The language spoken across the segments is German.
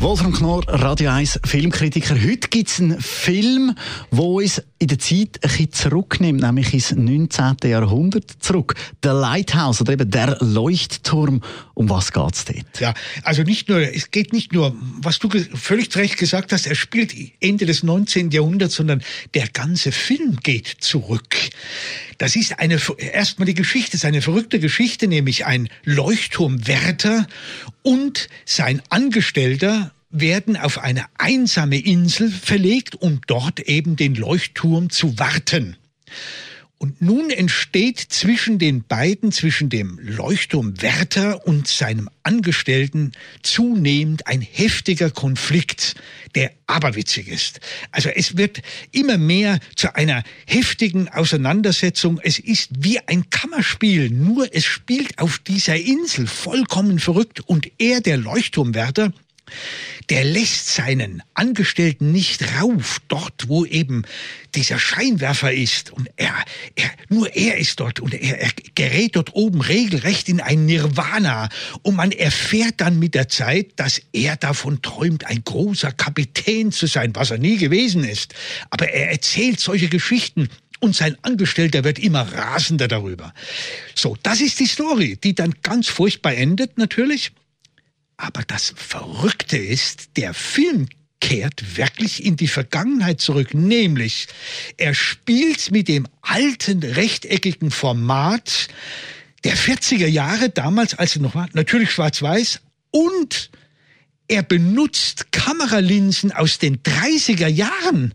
Wolfram Knorr, Radio 1 Filmkritiker. Heute gibt es einen Film, der uns in der Zeit ein bisschen zurücknimmt, nämlich ins 19. Jahrhundert zurück. Der Lighthouse oder eben der Leuchtturm. Um was geht es dort? Ja, also nicht nur, es geht nicht nur, was du völlig recht gesagt hast, er spielt Ende des 19. Jahrhunderts, sondern der ganze Film geht zurück. Das ist eine, erstmal die Geschichte, ist eine verrückte Geschichte, nämlich ein Leuchtturmwärter und sein Angestellter werden auf eine einsame Insel verlegt, um dort eben den Leuchtturm zu warten. Und nun entsteht zwischen den beiden, zwischen dem Leuchtturmwärter und seinem Angestellten zunehmend ein heftiger Konflikt, der aberwitzig ist. Also es wird immer mehr zu einer heftigen Auseinandersetzung. Es ist wie ein Kammerspiel, nur es spielt auf dieser Insel vollkommen verrückt und er, der Leuchtturmwärter, der lässt seinen Angestellten nicht rauf, dort wo eben dieser Scheinwerfer ist und er, er nur er ist dort und er, er gerät dort oben regelrecht in ein Nirvana und man erfährt dann mit der Zeit, dass er davon träumt, ein großer Kapitän zu sein, was er nie gewesen ist. Aber er erzählt solche Geschichten und sein Angestellter wird immer rasender darüber. So, das ist die Story, die dann ganz furchtbar endet natürlich. Aber das Verrückte ist, der Film kehrt wirklich in die Vergangenheit zurück, nämlich er spielt mit dem alten rechteckigen Format der 40er Jahre, damals als er noch war, natürlich schwarz-weiß, und er benutzt Kameralinsen aus den 30er Jahren.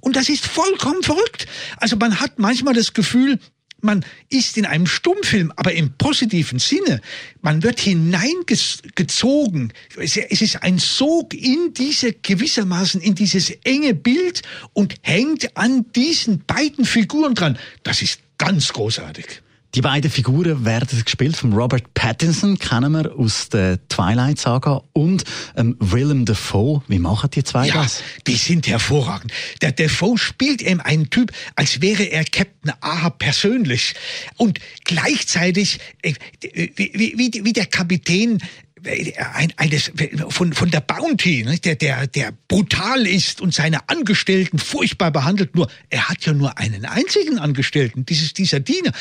Und das ist vollkommen verrückt. Also man hat manchmal das Gefühl, man ist in einem Stummfilm, aber im positiven Sinne. Man wird hineingezogen. Es ist ein Sog in diese gewissermaßen in dieses enge Bild und hängt an diesen beiden Figuren dran. Das ist ganz großartig. Die beiden Figuren werden gespielt von Robert Pattinson, kennen wir aus der Twilight Saga, und ähm, Willem Dafoe. Wie machen die zwei ja, das? Die sind hervorragend. Der Dafoe spielt eben einen Typ, als wäre er Captain Ahab persönlich und gleichzeitig äh, wie, wie, wie der Kapitän eines, von, von der Bounty, ne, der, der, der brutal ist und seine Angestellten furchtbar behandelt. Nur, er hat ja nur einen einzigen Angestellten, dieses, dieser Diener.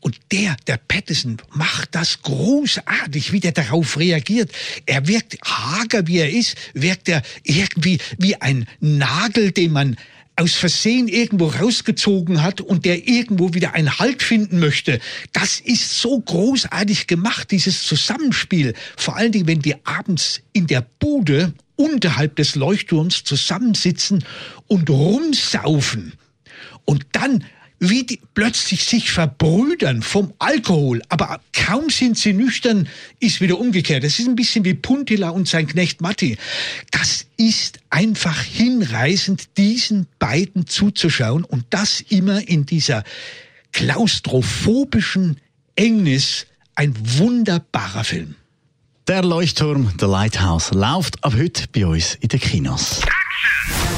Und der, der Pattison, macht das großartig, wie der darauf reagiert. Er wirkt hager, wie er ist, wirkt er irgendwie wie ein Nagel, den man aus Versehen irgendwo rausgezogen hat und der irgendwo wieder einen Halt finden möchte. Das ist so großartig gemacht, dieses Zusammenspiel. Vor allen Dingen, wenn wir abends in der Bude unterhalb des Leuchtturms zusammensitzen und rumsaufen. Und dann wie die plötzlich sich verbrüdern vom Alkohol, aber kaum sind sie nüchtern, ist wieder umgekehrt. Das ist ein bisschen wie Puntila und sein Knecht Matti. Das ist einfach hinreißend, diesen beiden zuzuschauen und das immer in dieser klaustrophobischen Engnis. Ein wunderbarer Film. Der Leuchtturm, The Lighthouse, läuft ab heute bei uns in den Kinos. Die